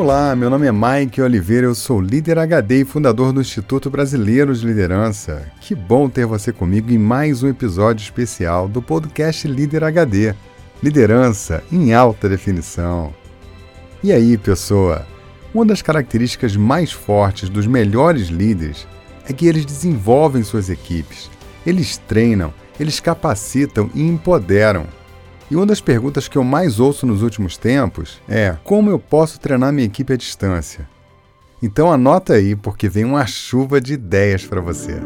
Olá, meu nome é Mike Oliveira, eu sou líder HD e fundador do Instituto Brasileiro de Liderança. Que bom ter você comigo em mais um episódio especial do podcast Líder HD Liderança em Alta Definição. E aí, pessoa? Uma das características mais fortes dos melhores líderes é que eles desenvolvem suas equipes, eles treinam, eles capacitam e empoderam. E uma das perguntas que eu mais ouço nos últimos tempos é: como eu posso treinar minha equipe à distância? Então anota aí, porque vem uma chuva de ideias para você.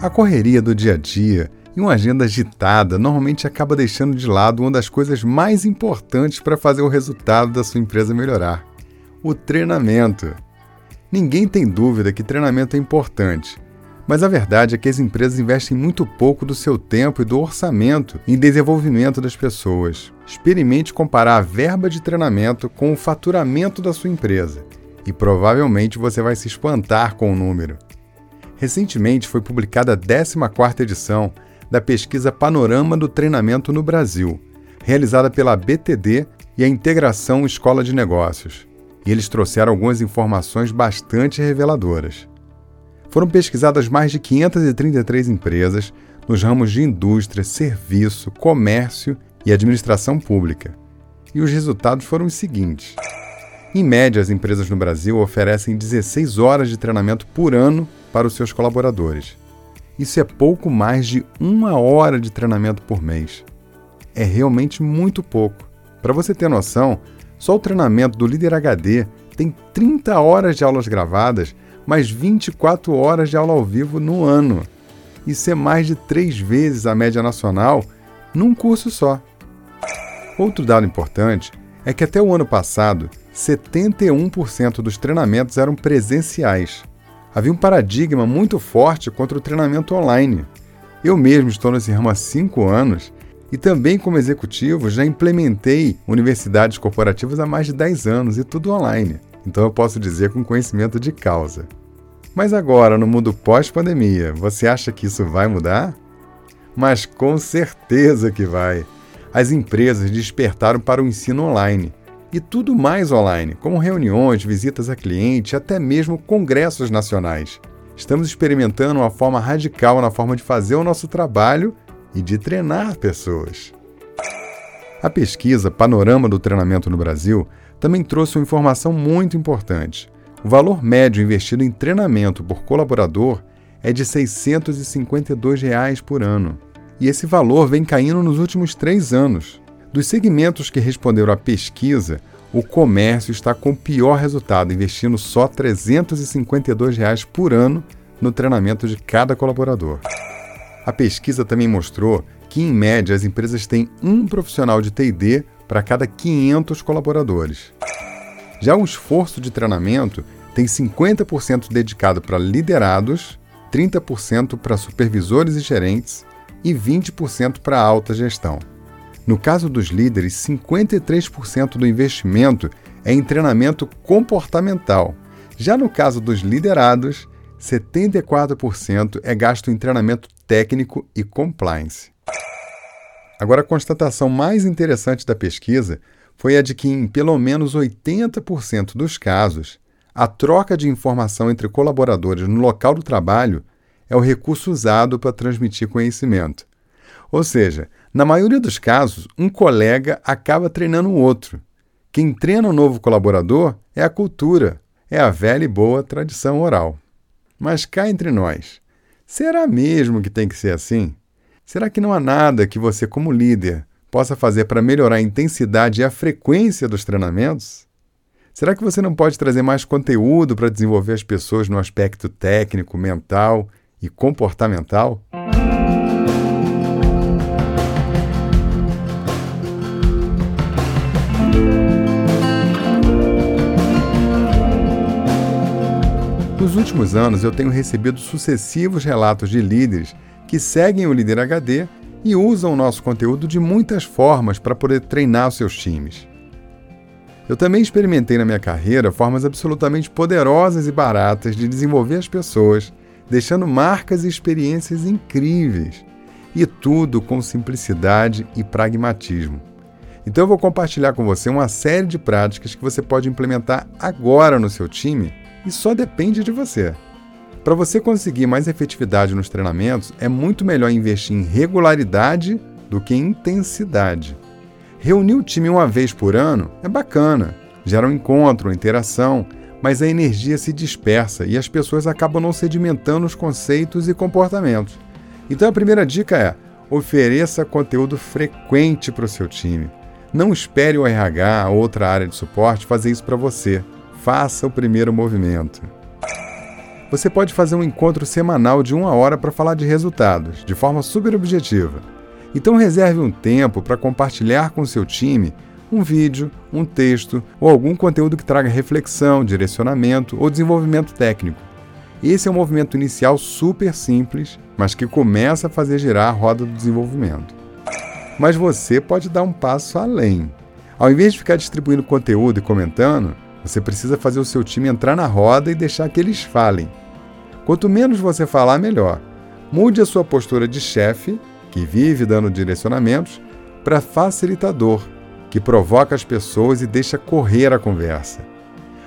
A correria do dia a dia e uma agenda agitada normalmente acaba deixando de lado uma das coisas mais importantes para fazer o resultado da sua empresa melhorar o treinamento. Ninguém tem dúvida que treinamento é importante, mas a verdade é que as empresas investem muito pouco do seu tempo e do orçamento em desenvolvimento das pessoas. Experimente comparar a verba de treinamento com o faturamento da sua empresa e provavelmente você vai se espantar com o número. Recentemente foi publicada a 14ª edição da pesquisa Panorama do Treinamento no Brasil, realizada pela BTD e a Integração Escola de Negócios e eles trouxeram algumas informações bastante reveladoras. Foram pesquisadas mais de 533 empresas nos ramos de indústria, serviço, comércio e administração pública. E os resultados foram os seguintes. Em média, as empresas no Brasil oferecem 16 horas de treinamento por ano para os seus colaboradores. Isso é pouco mais de uma hora de treinamento por mês. É realmente muito pouco. Para você ter noção, só o treinamento do Líder HD tem 30 horas de aulas gravadas, mais 24 horas de aula ao vivo no ano. Isso é mais de três vezes a média nacional num curso só. Outro dado importante é que até o ano passado, 71% dos treinamentos eram presenciais. Havia um paradigma muito forte contra o treinamento online. Eu mesmo estou nesse ramo há cinco anos e também, como executivo, já implementei universidades corporativas há mais de 10 anos e tudo online. Então eu posso dizer com conhecimento de causa. Mas agora, no mundo pós-pandemia, você acha que isso vai mudar? Mas com certeza que vai. As empresas despertaram para o ensino online e tudo mais online, como reuniões, visitas a cliente, até mesmo congressos nacionais. Estamos experimentando uma forma radical na forma de fazer o nosso trabalho e de treinar pessoas. A pesquisa Panorama do Treinamento no Brasil também trouxe uma informação muito importante. O valor médio investido em treinamento por colaborador é de 652 reais por ano. E esse valor vem caindo nos últimos três anos. Dos segmentos que responderam à pesquisa, o comércio está com o pior resultado, investindo só 352 reais por ano no treinamento de cada colaborador. A pesquisa também mostrou que, em média, as empresas têm um profissional de TD para cada 500 colaboradores. Já o esforço de treinamento tem 50% dedicado para liderados, 30% para supervisores e gerentes e 20% para alta gestão. No caso dos líderes, 53% do investimento é em treinamento comportamental. Já no caso dos liderados, 74% é gasto em treinamento técnico e compliance. Agora, a constatação mais interessante da pesquisa foi a de que, em pelo menos 80% dos casos, a troca de informação entre colaboradores no local do trabalho é o recurso usado para transmitir conhecimento. Ou seja, na maioria dos casos, um colega acaba treinando o outro. Quem treina o um novo colaborador é a cultura, é a velha e boa tradição oral. Mas cá entre nós, será mesmo que tem que ser assim? Será que não há nada que você, como líder, possa fazer para melhorar a intensidade e a frequência dos treinamentos? Será que você não pode trazer mais conteúdo para desenvolver as pessoas no aspecto técnico, mental e comportamental? Nos últimos anos, eu tenho recebido sucessivos relatos de líderes que seguem o Líder HD e usam o nosso conteúdo de muitas formas para poder treinar os seus times. Eu também experimentei na minha carreira formas absolutamente poderosas e baratas de desenvolver as pessoas, deixando marcas e experiências incríveis. E tudo com simplicidade e pragmatismo. Então eu vou compartilhar com você uma série de práticas que você pode implementar agora no seu time e só depende de você. Para você conseguir mais efetividade nos treinamentos, é muito melhor investir em regularidade do que em intensidade. Reunir o time uma vez por ano é bacana, gera um encontro, uma interação, mas a energia se dispersa e as pessoas acabam não sedimentando os conceitos e comportamentos. Então a primeira dica é: ofereça conteúdo frequente para o seu time. Não espere o RH ou outra área de suporte fazer isso para você. Faça o primeiro movimento. Você pode fazer um encontro semanal de uma hora para falar de resultados, de forma super objetiva. Então reserve um tempo para compartilhar com seu time um vídeo, um texto ou algum conteúdo que traga reflexão, direcionamento ou desenvolvimento técnico. Esse é um movimento inicial super simples, mas que começa a fazer girar a roda do desenvolvimento. Mas você pode dar um passo além. Ao invés de ficar distribuindo conteúdo e comentando, você precisa fazer o seu time entrar na roda e deixar que eles falem. Quanto menos você falar, melhor. Mude a sua postura de chefe, que vive dando direcionamentos, para facilitador, que provoca as pessoas e deixa correr a conversa.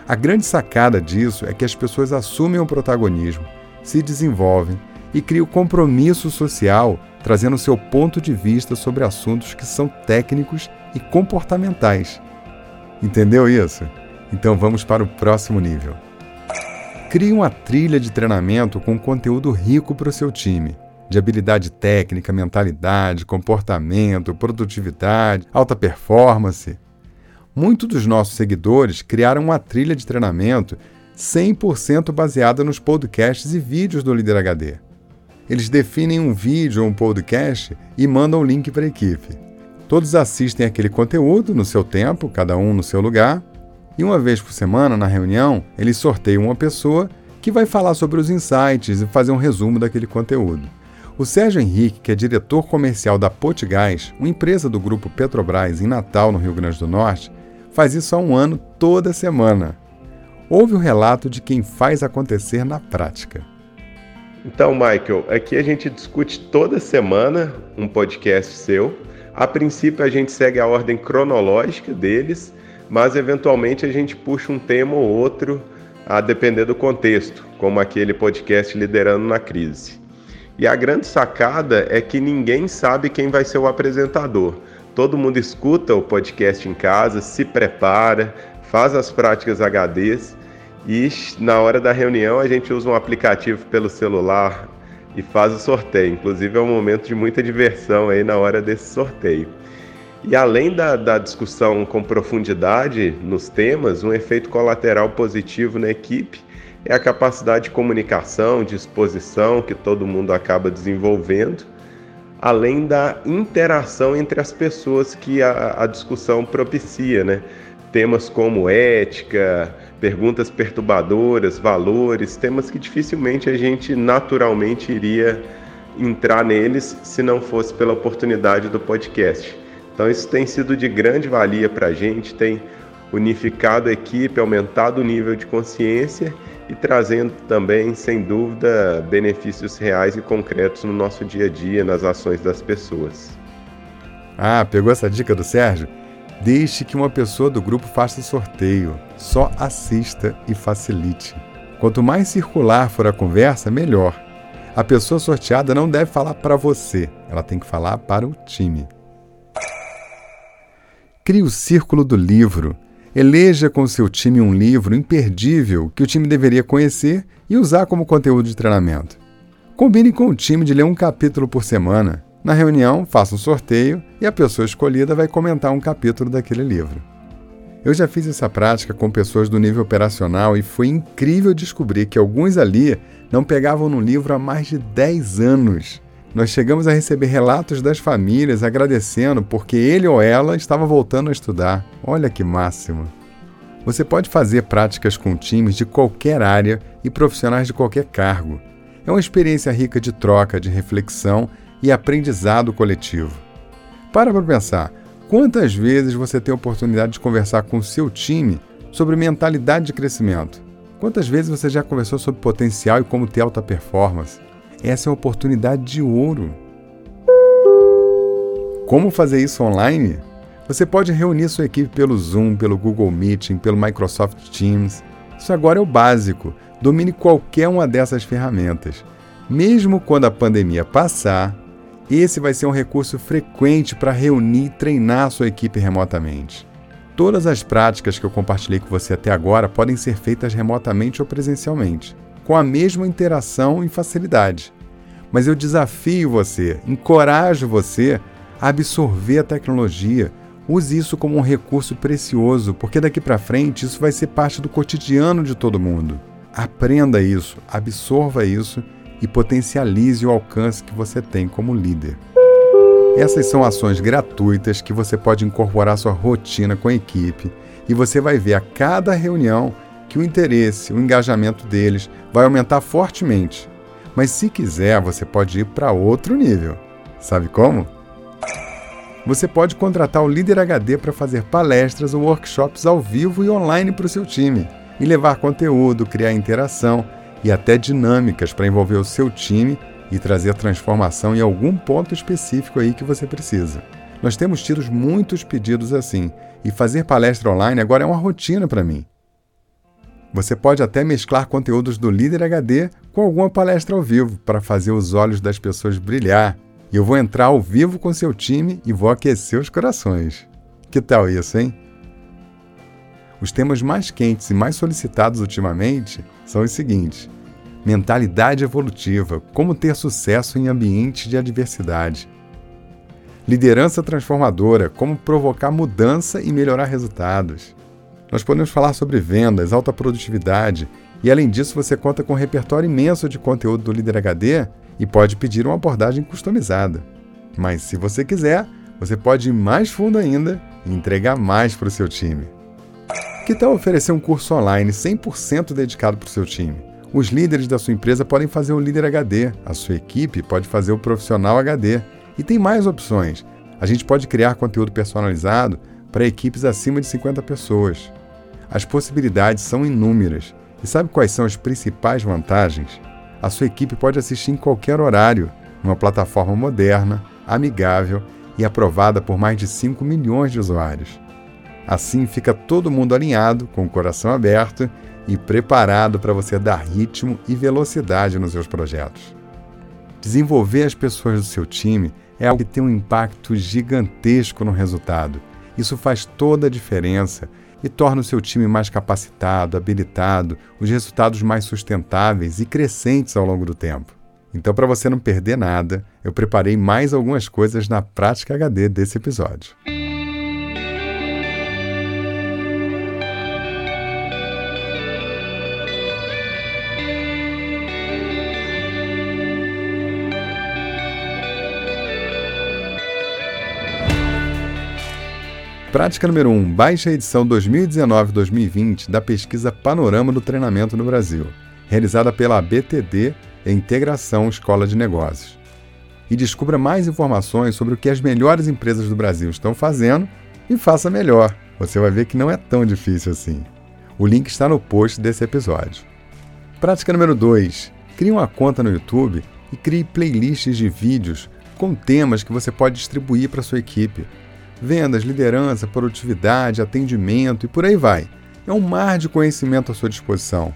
A grande sacada disso é que as pessoas assumem o protagonismo, se desenvolvem e criam compromisso social, trazendo seu ponto de vista sobre assuntos que são técnicos e comportamentais. Entendeu isso? Então vamos para o próximo nível. Crie uma trilha de treinamento com conteúdo rico para o seu time de habilidade técnica, mentalidade, comportamento, produtividade, alta performance. Muitos dos nossos seguidores criaram uma trilha de treinamento 100% baseada nos podcasts e vídeos do Líder HD. Eles definem um vídeo ou um podcast e mandam o link para a equipe. Todos assistem aquele conteúdo no seu tempo, cada um no seu lugar, e uma vez por semana, na reunião, eles sorteiam uma pessoa que vai falar sobre os insights e fazer um resumo daquele conteúdo. O Sérgio Henrique, que é diretor comercial da Potgás, uma empresa do grupo Petrobras em Natal, no Rio Grande do Norte, faz isso há um ano toda semana. Ouve o relato de quem faz acontecer na prática. Então, Michael, aqui a gente discute toda semana um podcast seu. A princípio, a gente segue a ordem cronológica deles, mas eventualmente a gente puxa um tema ou outro a depender do contexto, como aquele podcast Liderando na Crise. E a grande sacada é que ninguém sabe quem vai ser o apresentador. Todo mundo escuta o podcast em casa, se prepara, faz as práticas HDs e na hora da reunião a gente usa um aplicativo pelo celular e faz o sorteio. Inclusive é um momento de muita diversão aí na hora desse sorteio. E além da, da discussão com profundidade nos temas, um efeito colateral positivo na equipe é a capacidade de comunicação, de exposição que todo mundo acaba desenvolvendo, além da interação entre as pessoas que a, a discussão propicia, né? Temas como ética, perguntas perturbadoras, valores, temas que dificilmente a gente naturalmente iria entrar neles se não fosse pela oportunidade do podcast. Então isso tem sido de grande valia para a gente, tem unificado a equipe, aumentado o nível de consciência e trazendo também, sem dúvida, benefícios reais e concretos no nosso dia a dia, nas ações das pessoas. Ah, pegou essa dica do Sérgio? Deixe que uma pessoa do grupo faça sorteio. Só assista e facilite. Quanto mais circular for a conversa, melhor. A pessoa sorteada não deve falar para você, ela tem que falar para o time. Crie o círculo do livro. Eleja com seu time um livro imperdível que o time deveria conhecer e usar como conteúdo de treinamento. Combine com o time de ler um capítulo por semana. Na reunião, faça um sorteio e a pessoa escolhida vai comentar um capítulo daquele livro. Eu já fiz essa prática com pessoas do nível operacional e foi incrível descobrir que alguns ali não pegavam no livro há mais de 10 anos. Nós chegamos a receber relatos das famílias agradecendo porque ele ou ela estava voltando a estudar. Olha que máximo! Você pode fazer práticas com times de qualquer área e profissionais de qualquer cargo. É uma experiência rica de troca, de reflexão e aprendizado coletivo. Para para pensar, quantas vezes você tem a oportunidade de conversar com o seu time sobre mentalidade de crescimento? Quantas vezes você já conversou sobre potencial e como ter alta performance? Essa é uma oportunidade de ouro. Como fazer isso online? Você pode reunir sua equipe pelo Zoom, pelo Google Meeting, pelo Microsoft Teams. Isso agora é o básico. Domine qualquer uma dessas ferramentas. Mesmo quando a pandemia passar, esse vai ser um recurso frequente para reunir e treinar sua equipe remotamente. Todas as práticas que eu compartilhei com você até agora podem ser feitas remotamente ou presencialmente, com a mesma interação e facilidade. Mas eu desafio você, encorajo você a absorver a tecnologia. Use isso como um recurso precioso, porque daqui para frente isso vai ser parte do cotidiano de todo mundo. Aprenda isso, absorva isso e potencialize o alcance que você tem como líder. Essas são ações gratuitas que você pode incorporar à sua rotina com a equipe e você vai ver a cada reunião que o interesse, o engajamento deles vai aumentar fortemente. Mas se quiser, você pode ir para outro nível. Sabe como? Você pode contratar o Líder HD para fazer palestras ou workshops ao vivo e online para o seu time e levar conteúdo, criar interação e até dinâmicas para envolver o seu time e trazer transformação em algum ponto específico aí que você precisa. Nós temos tido muitos pedidos assim, e fazer palestra online agora é uma rotina para mim. Você pode até mesclar conteúdos do Líder HD com alguma palestra ao vivo para fazer os olhos das pessoas brilhar. E eu vou entrar ao vivo com seu time e vou aquecer os corações. Que tal isso, hein? Os temas mais quentes e mais solicitados ultimamente são os seguintes: mentalidade evolutiva, como ter sucesso em ambiente de adversidade, liderança transformadora, como provocar mudança e melhorar resultados. Nós podemos falar sobre vendas, alta produtividade e, além disso, você conta com um repertório imenso de conteúdo do Líder HD e pode pedir uma abordagem customizada. Mas, se você quiser, você pode ir mais fundo ainda e entregar mais para o seu time. Que tal oferecer um curso online 100% dedicado para o seu time? Os líderes da sua empresa podem fazer o líder HD, a sua equipe pode fazer o profissional HD. E tem mais opções. A gente pode criar conteúdo personalizado para equipes acima de 50 pessoas. As possibilidades são inúmeras. E sabe quais são as principais vantagens? A sua equipe pode assistir em qualquer horário, numa plataforma moderna, amigável e aprovada por mais de 5 milhões de usuários. Assim fica todo mundo alinhado, com o coração aberto e preparado para você dar ritmo e velocidade nos seus projetos. Desenvolver as pessoas do seu time é algo que tem um impacto gigantesco no resultado. Isso faz toda a diferença e torna o seu time mais capacitado, habilitado, os resultados mais sustentáveis e crescentes ao longo do tempo. Então, para você não perder nada, eu preparei mais algumas coisas na prática HD desse episódio. Prática número 1. Baixe a edição 2019-2020 da pesquisa Panorama do Treinamento no Brasil, realizada pela BTD Integração Escola de Negócios. E descubra mais informações sobre o que as melhores empresas do Brasil estão fazendo e faça melhor. Você vai ver que não é tão difícil assim. O link está no post desse episódio. Prática número 2. Crie uma conta no YouTube e crie playlists de vídeos com temas que você pode distribuir para sua equipe vendas, liderança, produtividade, atendimento e por aí vai. É um mar de conhecimento à sua disposição.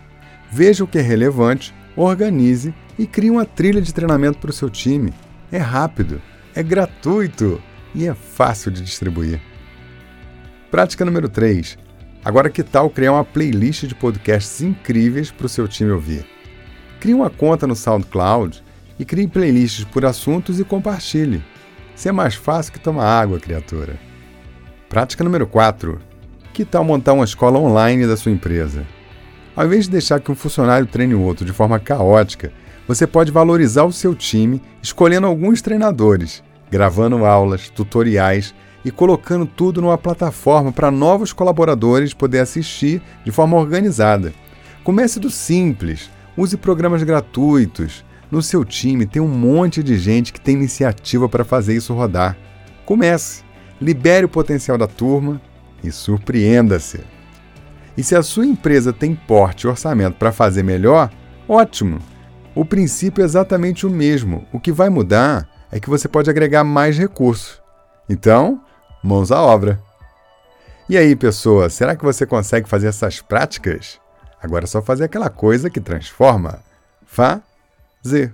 Veja o que é relevante, organize e crie uma trilha de treinamento para o seu time. É rápido, é gratuito e é fácil de distribuir. Prática número 3. Agora que tal criar uma playlist de podcasts incríveis para o seu time ouvir? Crie uma conta no SoundCloud e crie playlists por assuntos e compartilhe. Se é mais fácil que tomar água, criatura. Prática número 4. Que tal montar uma escola online da sua empresa? Ao invés de deixar que um funcionário treine o outro de forma caótica, você pode valorizar o seu time escolhendo alguns treinadores, gravando aulas, tutoriais e colocando tudo numa plataforma para novos colaboradores poder assistir de forma organizada. Comece do simples, use programas gratuitos, no seu time tem um monte de gente que tem iniciativa para fazer isso rodar. Comece, libere o potencial da turma e surpreenda-se. E se a sua empresa tem porte e orçamento para fazer melhor, ótimo! O princípio é exatamente o mesmo. O que vai mudar é que você pode agregar mais recursos. Então, mãos à obra. E aí, pessoa, será que você consegue fazer essas práticas? Agora é só fazer aquela coisa que transforma. Fazer.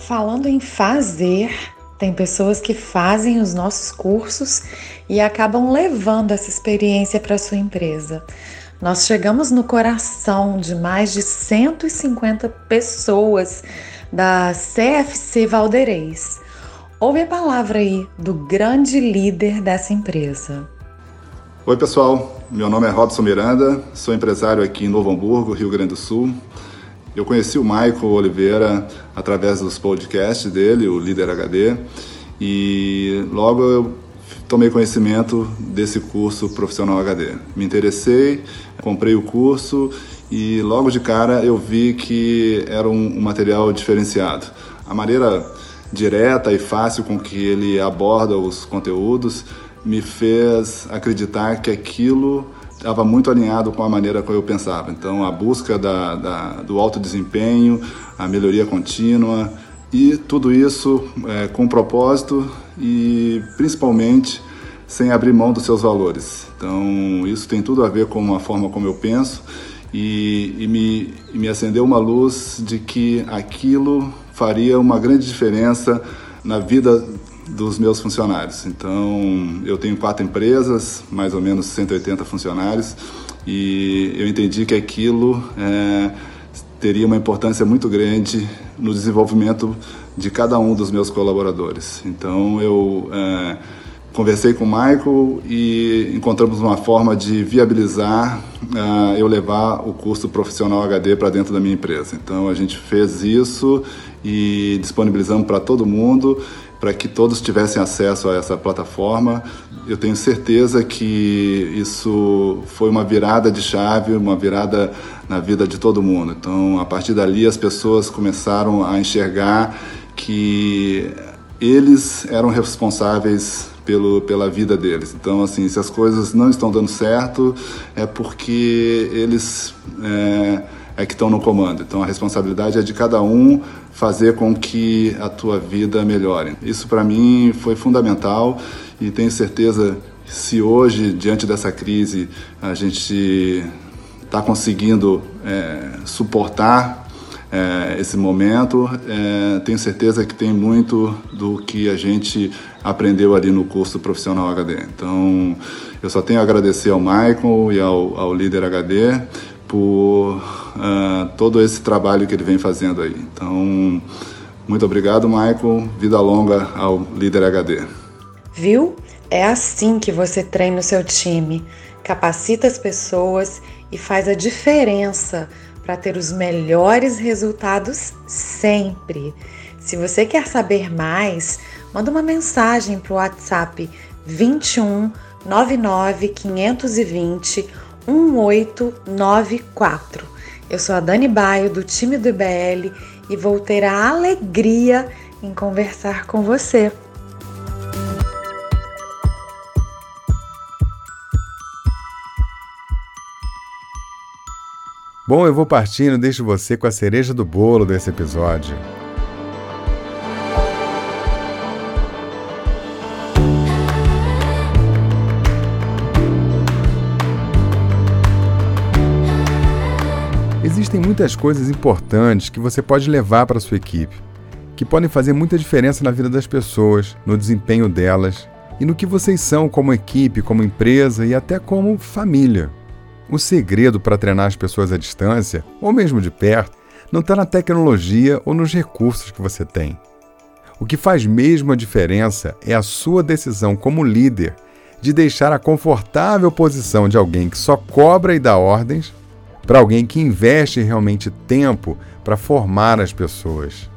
Falando em fazer, tem pessoas que fazem os nossos cursos e acabam levando essa experiência para sua empresa. Nós chegamos no coração de mais de 150 pessoas da CFC Valdeirês. Ouve a palavra aí do grande líder dessa empresa. Oi, pessoal. Meu nome é Robson Miranda, sou empresário aqui em Novo Hamburgo, Rio Grande do Sul. Eu conheci o Michael Oliveira através dos podcasts dele, o Líder HD, e logo eu tomei conhecimento desse curso profissional HD. Me interessei, comprei o curso e logo de cara eu vi que era um, um material diferenciado. A maneira direta e fácil com que ele aborda os conteúdos me fez acreditar que aquilo estava muito alinhado com a maneira como eu pensava. Então, a busca da, da, do alto desempenho, a melhoria contínua e tudo isso é, com propósito e principalmente sem abrir mão dos seus valores. Então, isso tem tudo a ver com a forma como eu penso e, e, me, e me acendeu uma luz de que aquilo faria uma grande diferença na vida dos meus funcionários. Então, eu tenho quatro empresas, mais ou menos 180 funcionários, e eu entendi que aquilo é, teria uma importância muito grande no desenvolvimento de cada um dos meus colaboradores. Então, eu é, conversei com o Michael e encontramos uma forma de viabilizar uh, eu levar o curso profissional HD para dentro da minha empresa. Então a gente fez isso e disponibilizamos para todo mundo para que todos tivessem acesso a essa plataforma. Eu tenho certeza que isso foi uma virada de chave, uma virada na vida de todo mundo. Então, a partir dali, as pessoas começaram a enxergar que eles eram responsáveis pelo, pela vida deles. Então, assim, se as coisas não estão dando certo, é porque eles é, é que estão no comando. Então, a responsabilidade é de cada um fazer com que a tua vida melhore. Isso para mim foi fundamental e tenho certeza se hoje diante dessa crise a gente está conseguindo é, suportar é, esse momento, é, tenho certeza que tem muito do que a gente aprendeu ali no curso profissional HD. Então, eu só tenho a agradecer ao Michael e ao, ao líder HD por uh, todo esse trabalho que ele vem fazendo aí. Então, muito obrigado, Michael. Vida longa ao líder HD. Viu? É assim que você treina o seu time, capacita as pessoas e faz a diferença para ter os melhores resultados sempre. Se você quer saber mais, manda uma mensagem para o WhatsApp 21 99 520 1894. Eu sou a Dani Baio, do time do IBL, e vou ter a alegria em conversar com você. Bom, eu vou partindo, deixo você com a cereja do bolo desse episódio. Existem muitas coisas importantes que você pode levar para sua equipe, que podem fazer muita diferença na vida das pessoas, no desempenho delas e no que vocês são como equipe, como empresa e até como família. O segredo para treinar as pessoas à distância, ou mesmo de perto, não está na tecnologia ou nos recursos que você tem. O que faz mesmo a diferença é a sua decisão como líder de deixar a confortável posição de alguém que só cobra e dá ordens para alguém que investe realmente tempo para formar as pessoas,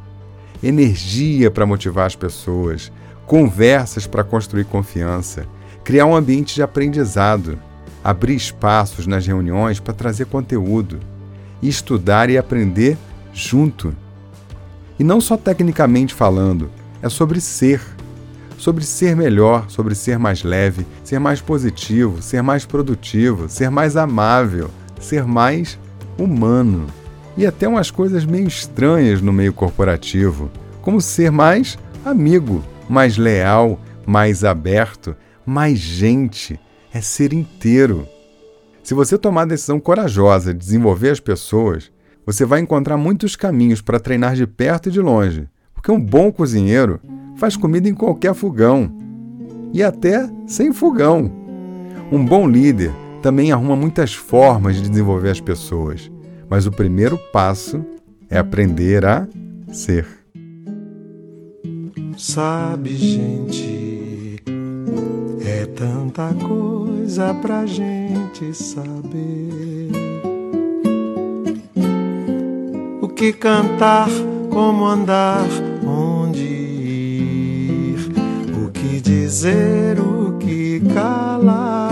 energia para motivar as pessoas, conversas para construir confiança, criar um ambiente de aprendizado, abrir espaços nas reuniões para trazer conteúdo, estudar e aprender junto. E não só tecnicamente falando, é sobre ser. Sobre ser melhor, sobre ser mais leve, ser mais positivo, ser mais produtivo, ser mais amável, ser mais humano. E até umas coisas meio estranhas no meio corporativo, como ser mais amigo, mais leal, mais aberto, mais gente, é ser inteiro. Se você tomar a decisão corajosa de desenvolver as pessoas, você vai encontrar muitos caminhos para treinar de perto e de longe, porque um bom cozinheiro faz comida em qualquer fogão e até sem fogão. Um bom líder também arruma muitas formas de desenvolver as pessoas, mas o primeiro passo é aprender a ser. Sabe, gente, é tanta coisa pra gente saber. O que cantar, como andar, onde ir, o que dizer, o que calar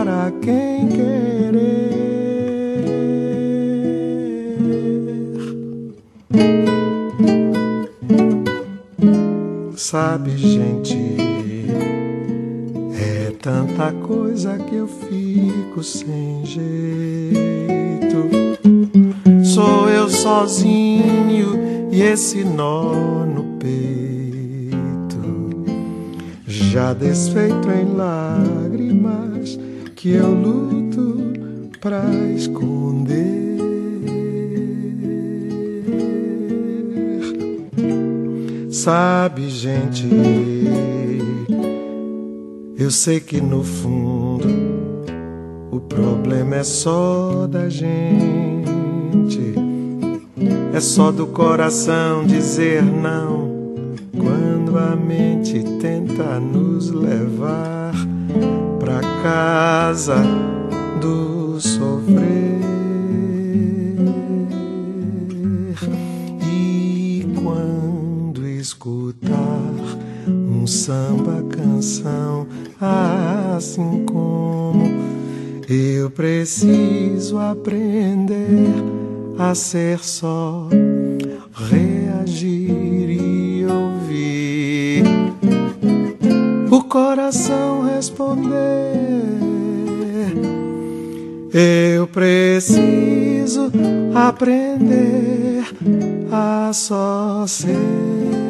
Sabe, gente, é tanta coisa que eu fico sem jeito. Sou eu sozinho e esse nó no peito, já desfeito em lágrimas que eu luto pra esconder. Sabe, gente, eu sei que no fundo o problema é só da gente. É só do coração dizer não quando a mente tenta nos levar pra casa do sofrer. Escutar um samba canção assim como eu preciso aprender a ser só reagir e ouvir o coração responder. Eu preciso aprender a só ser.